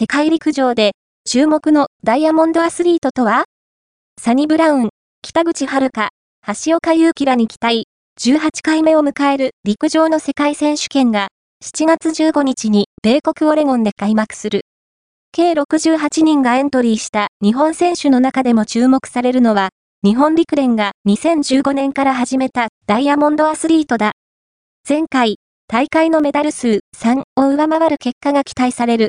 世界陸上で注目のダイヤモンドアスリートとは？サニブラウン、北口遥、橋岡優輝らに期待、18回目を迎える陸上の世界選手権が7月15日に米国オレゴンで開幕する。計68人がエントリーした日本選手の中でも注目されるのは、日本陸連が2015年から始めたダイヤモンドアスリートだ。前回、大会のメダル数3を上回る結果が期待される